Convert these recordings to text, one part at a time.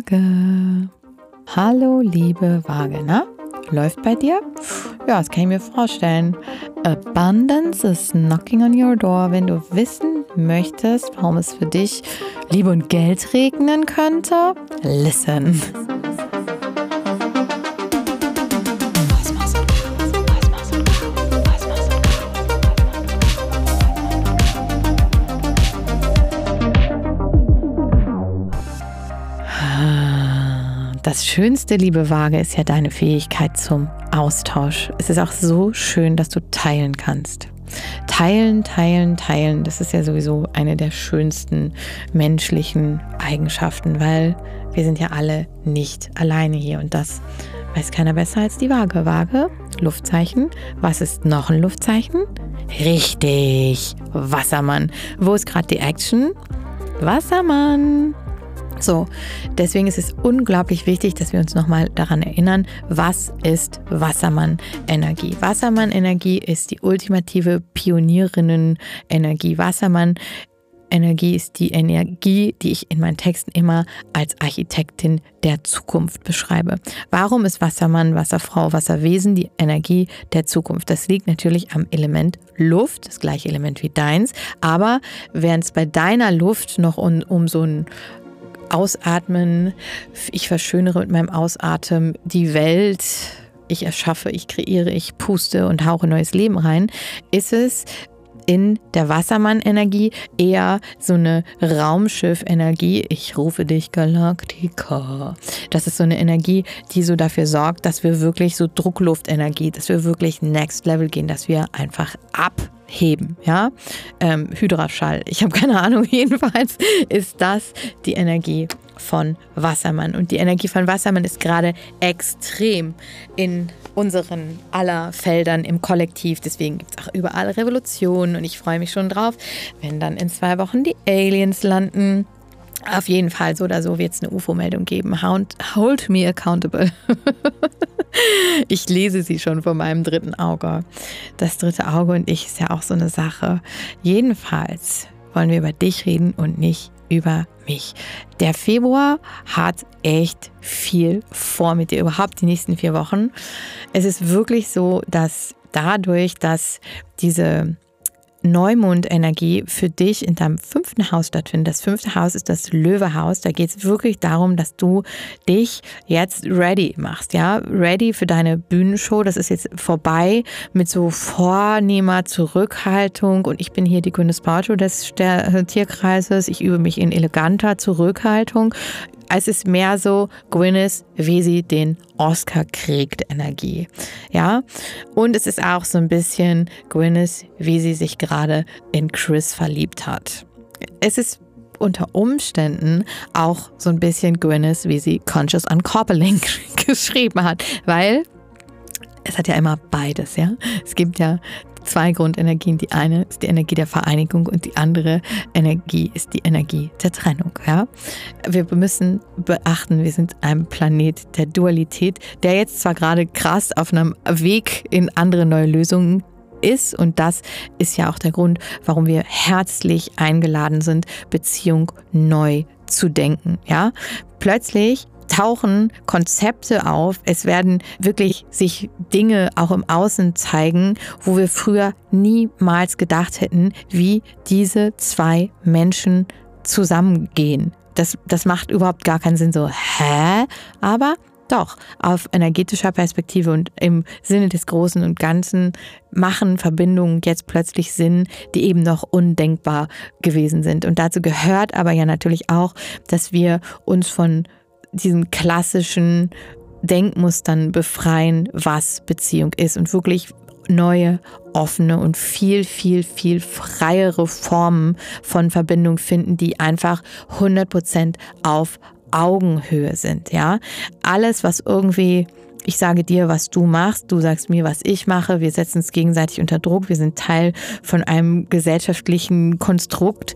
Waage. Hallo, liebe Waage, na? Läuft bei dir? Ja, das kann ich mir vorstellen. Abundance is knocking on your door. Wenn du wissen möchtest, warum es für dich Liebe und Geld regnen könnte, listen. Das Schönste, liebe Waage, ist ja deine Fähigkeit zum Austausch. Es ist auch so schön, dass du teilen kannst. Teilen, teilen, teilen, das ist ja sowieso eine der schönsten menschlichen Eigenschaften, weil wir sind ja alle nicht alleine hier und das weiß keiner besser als die Waage. Waage, Luftzeichen. Was ist noch ein Luftzeichen? Richtig, Wassermann. Wo ist gerade die Action? Wassermann. So, deswegen ist es unglaublich wichtig, dass wir uns nochmal daran erinnern, was ist Wassermann-Energie. Wassermann-Energie ist die ultimative Pionierinnen-Energie. Wassermann Energie ist die Energie, die ich in meinen Texten immer als Architektin der Zukunft beschreibe. Warum ist Wassermann, Wasserfrau, Wasserwesen die Energie der Zukunft? Das liegt natürlich am Element Luft, das gleiche Element wie deins. Aber während es bei deiner Luft noch um, um so ein Ausatmen. Ich verschönere mit meinem Ausatmen die Welt. Ich erschaffe, ich kreiere, ich puste und hauche neues Leben rein. Ist es in der Wassermann-Energie eher so eine Raumschiff-Energie. Ich rufe dich Galaktika. Das ist so eine Energie, die so dafür sorgt, dass wir wirklich so Druckluftenergie, dass wir wirklich Next Level gehen, dass wir einfach ab heben, ja. Ähm, Hydraschall, ich habe keine Ahnung, jedenfalls ist das die Energie von Wassermann. Und die Energie von Wassermann ist gerade extrem in unseren aller Feldern im Kollektiv. Deswegen gibt es auch überall Revolutionen und ich freue mich schon drauf, wenn dann in zwei Wochen die Aliens landen. Auf jeden Fall, so oder so wird es eine UFO-Meldung geben. Hold, hold me accountable. ich lese sie schon vor meinem dritten Auge. Das dritte Auge und ich ist ja auch so eine Sache. Jedenfalls wollen wir über dich reden und nicht über mich. Der Februar hat echt viel vor mit dir, überhaupt die nächsten vier Wochen. Es ist wirklich so, dass dadurch, dass diese Neumondenergie für dich in deinem fünften Haus stattfindet. Das fünfte Haus ist das Löwehaus. Da geht es wirklich darum, dass du dich jetzt ready machst, ja, ready für deine Bühnenshow. Das ist jetzt vorbei mit so vornehmer Zurückhaltung und ich bin hier die Gwyneth Paltrow des Tierkreises. Ich übe mich in eleganter Zurückhaltung es ist mehr so Gwyneth, wie sie den Oscar kriegt, Energie. Ja, und es ist auch so ein bisschen Gwyneth, wie sie sich gerade in Chris verliebt hat. Es ist unter Umständen auch so ein bisschen Gwyneth, wie sie Conscious Uncoupling geschrieben hat, weil es hat ja immer beides, ja. Es gibt ja zwei Grundenergien. Die eine ist die Energie der Vereinigung und die andere Energie ist die Energie der Trennung. Ja? Wir müssen beachten, wir sind ein Planet der Dualität, der jetzt zwar gerade krass auf einem Weg in andere neue Lösungen ist. Und das ist ja auch der Grund, warum wir herzlich eingeladen sind, Beziehung neu zu denken. Ja, plötzlich tauchen Konzepte auf. Es werden wirklich sich Dinge auch im Außen zeigen, wo wir früher niemals gedacht hätten, wie diese zwei Menschen zusammengehen. Das, das macht überhaupt gar keinen Sinn. So, hä? Aber doch, auf energetischer Perspektive und im Sinne des Großen und Ganzen machen Verbindungen jetzt plötzlich Sinn, die eben noch undenkbar gewesen sind. Und dazu gehört aber ja natürlich auch, dass wir uns von diesen klassischen Denkmustern befreien, was Beziehung ist und wirklich neue, offene und viel, viel, viel freiere Formen von Verbindung finden, die einfach 100% auf Augenhöhe sind, ja. Alles, was irgendwie ich sage dir, was du machst, du sagst mir, was ich mache, wir setzen uns gegenseitig unter Druck, wir sind Teil von einem gesellschaftlichen Konstrukt,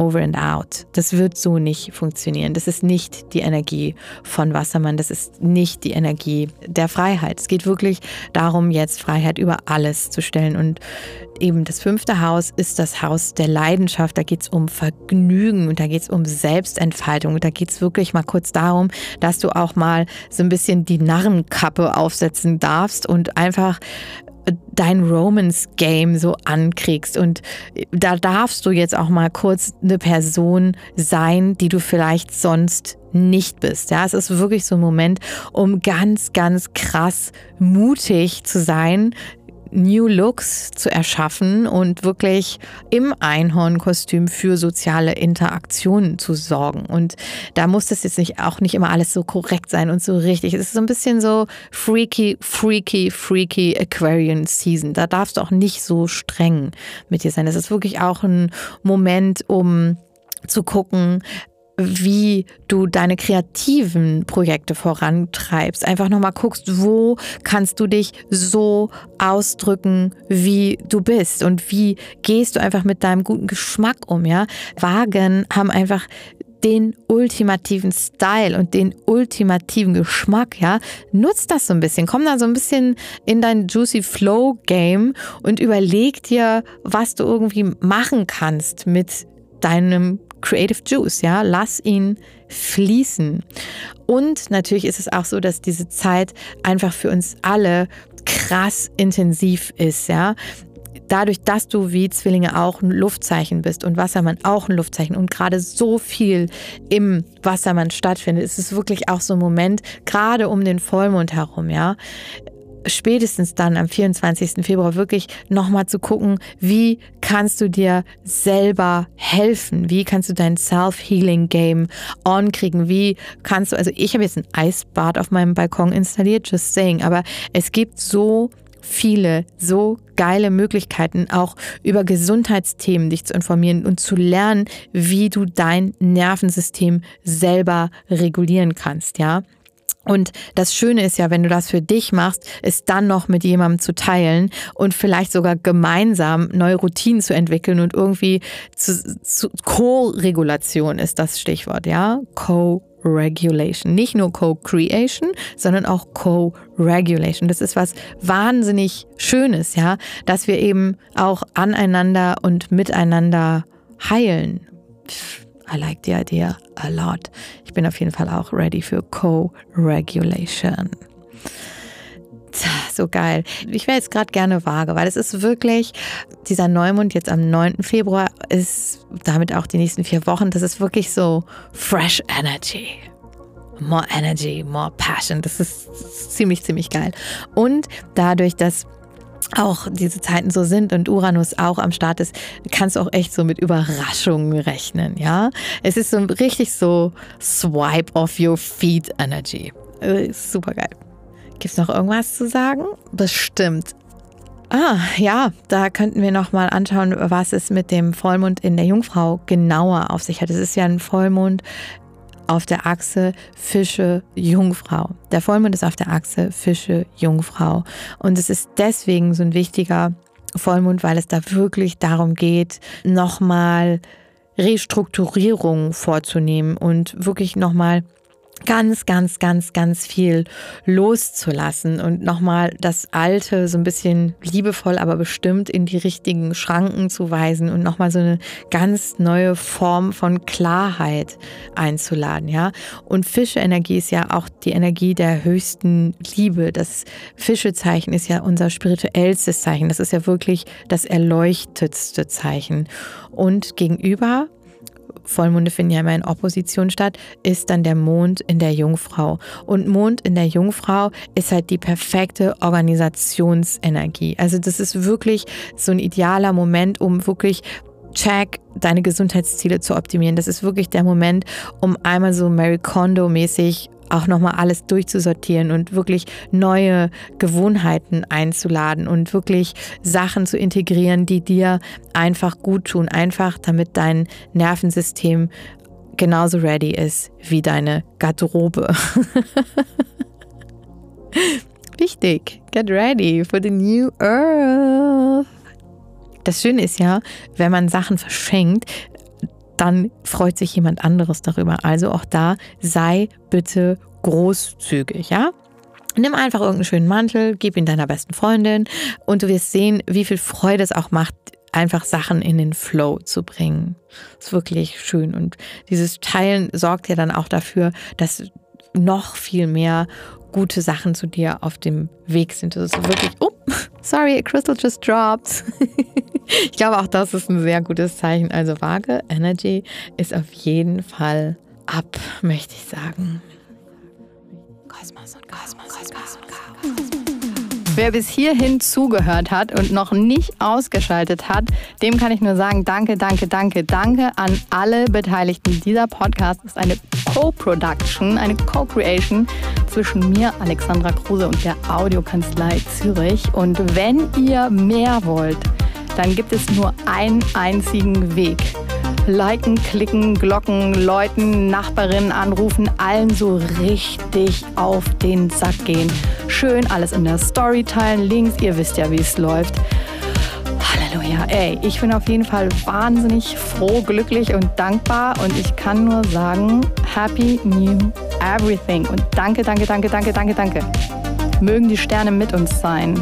over and out. Das wird so nicht funktionieren. Das ist nicht die Energie von Wassermann. Das ist nicht die Energie der Freiheit. Es geht wirklich darum, jetzt Freiheit über alles zu stellen. Und eben das fünfte Haus ist das Haus der Leidenschaft. Da geht es um Vergnügen und da geht es um Selbstentfaltung. Und da geht es wirklich mal kurz darum, dass du auch mal so ein bisschen die Narrenkappe aufsetzen darfst und einfach dein Romance-Game so ankriegst. Und da darfst du jetzt auch mal kurz eine Person sein, die du vielleicht sonst nicht bist. Ja, es ist wirklich so ein Moment, um ganz, ganz krass mutig zu sein, New Looks zu erschaffen und wirklich im Einhornkostüm für soziale Interaktionen zu sorgen. Und da muss das jetzt nicht auch nicht immer alles so korrekt sein und so richtig. Es ist so ein bisschen so freaky, freaky, freaky Aquarian Season. Da darfst du auch nicht so streng mit dir sein. Es ist wirklich auch ein Moment, um zu gucken, wie du deine kreativen Projekte vorantreibst. Einfach nochmal guckst, wo kannst du dich so ausdrücken, wie du bist und wie gehst du einfach mit deinem guten Geschmack um, ja? Wagen haben einfach den ultimativen Style und den ultimativen Geschmack, ja, nutzt das so ein bisschen. Komm da so ein bisschen in dein Juicy Flow Game und überleg dir, was du irgendwie machen kannst mit deinem Creative Juice, ja, lass ihn fließen. Und natürlich ist es auch so, dass diese Zeit einfach für uns alle krass intensiv ist, ja. Dadurch, dass du wie Zwillinge auch ein Luftzeichen bist und Wassermann auch ein Luftzeichen und gerade so viel im Wassermann stattfindet, ist es wirklich auch so ein Moment, gerade um den Vollmond herum, ja, spätestens dann am 24. Februar wirklich nochmal zu gucken, wie kannst du dir selber helfen? Wie kannst du dein Self-Healing-Game on kriegen? Wie kannst du, also ich habe jetzt ein Eisbad auf meinem Balkon installiert, just saying, aber es gibt so viele, so geile Möglichkeiten, auch über Gesundheitsthemen dich zu informieren und zu lernen, wie du dein Nervensystem selber regulieren kannst, ja. Und das Schöne ist ja, wenn du das für dich machst, ist dann noch mit jemandem zu teilen und vielleicht sogar gemeinsam neue Routinen zu entwickeln und irgendwie zu, zu Co-Regulation ist das Stichwort, ja? Co-Regulation. Nicht nur Co-Creation, sondern auch Co-Regulation. Das ist was wahnsinnig Schönes, ja, dass wir eben auch aneinander und miteinander heilen. I like the idea a lot. Ich bin auf jeden Fall auch ready für Co-Regulation. So geil. Ich wäre jetzt gerade gerne vage, weil es ist wirklich, dieser Neumond jetzt am 9. Februar ist damit auch die nächsten vier Wochen, das ist wirklich so fresh energy. More energy, more passion. Das ist ziemlich, ziemlich geil. Und dadurch, dass auch diese Zeiten so sind und Uranus auch am Start ist, kannst du auch echt so mit Überraschungen rechnen, ja? Es ist so richtig so Swipe off your feet Energy. Äh, super geil. Gibt es noch irgendwas zu sagen? Bestimmt. Ah, ja, da könnten wir noch mal anschauen, was es mit dem Vollmond in der Jungfrau genauer auf sich hat. Es ist ja ein Vollmond auf der Achse Fische Jungfrau. Der Vollmond ist auf der Achse Fische Jungfrau. Und es ist deswegen so ein wichtiger Vollmond, weil es da wirklich darum geht, nochmal Restrukturierung vorzunehmen und wirklich nochmal ganz, ganz, ganz, ganz viel loszulassen und nochmal das Alte so ein bisschen liebevoll, aber bestimmt in die richtigen Schranken zu weisen und nochmal so eine ganz neue Form von Klarheit einzuladen, ja. Und Fischeenergie ist ja auch die Energie der höchsten Liebe. Das Fischezeichen ist ja unser spirituellstes Zeichen. Das ist ja wirklich das erleuchtetste Zeichen. Und gegenüber Vollmonde finden ja immer in Opposition statt, ist dann der Mond in der Jungfrau. Und Mond in der Jungfrau ist halt die perfekte Organisationsenergie. Also das ist wirklich so ein idealer Moment, um wirklich check, deine Gesundheitsziele zu optimieren. Das ist wirklich der Moment, um einmal so Mary Kondo mäßig auch nochmal alles durchzusortieren und wirklich neue Gewohnheiten einzuladen und wirklich Sachen zu integrieren, die dir einfach gut tun, einfach damit dein Nervensystem genauso ready ist wie deine Garderobe. Wichtig, get ready for the new earth. Das Schöne ist ja, wenn man Sachen verschenkt, dann freut sich jemand anderes darüber. Also auch da sei bitte großzügig, ja? Nimm einfach irgendeinen schönen Mantel, gib ihn deiner besten Freundin und du wirst sehen, wie viel Freude es auch macht, einfach Sachen in den Flow zu bringen. Ist wirklich schön. Und dieses Teilen sorgt ja dann auch dafür, dass noch viel mehr gute Sachen zu dir auf dem Weg sind. Das ist wirklich, oh, sorry, a crystal just dropped. ich glaube, auch das ist ein sehr gutes Zeichen. Also Waage, Energy ist auf jeden Fall ab, möchte ich sagen. Kosmos und Kosmos und Kosmos. Wer bis hierhin zugehört hat und noch nicht ausgeschaltet hat, dem kann ich nur sagen, danke, danke, danke, danke an alle Beteiligten. Dieser Podcast ist eine Co-Production, eine Co-Creation zwischen mir, Alexandra Kruse und der Audiokanzlei Zürich. Und wenn ihr mehr wollt, dann gibt es nur einen einzigen Weg liken, klicken, Glocken, Leuten, Nachbarinnen anrufen, allen so richtig auf den Sack gehen. Schön alles in der Story teilen, Links, ihr wisst ja, wie es läuft. Halleluja, ey, ich bin auf jeden Fall wahnsinnig froh, glücklich und dankbar und ich kann nur sagen, Happy New Everything und danke, danke, danke, danke, danke, danke. Mögen die Sterne mit uns sein.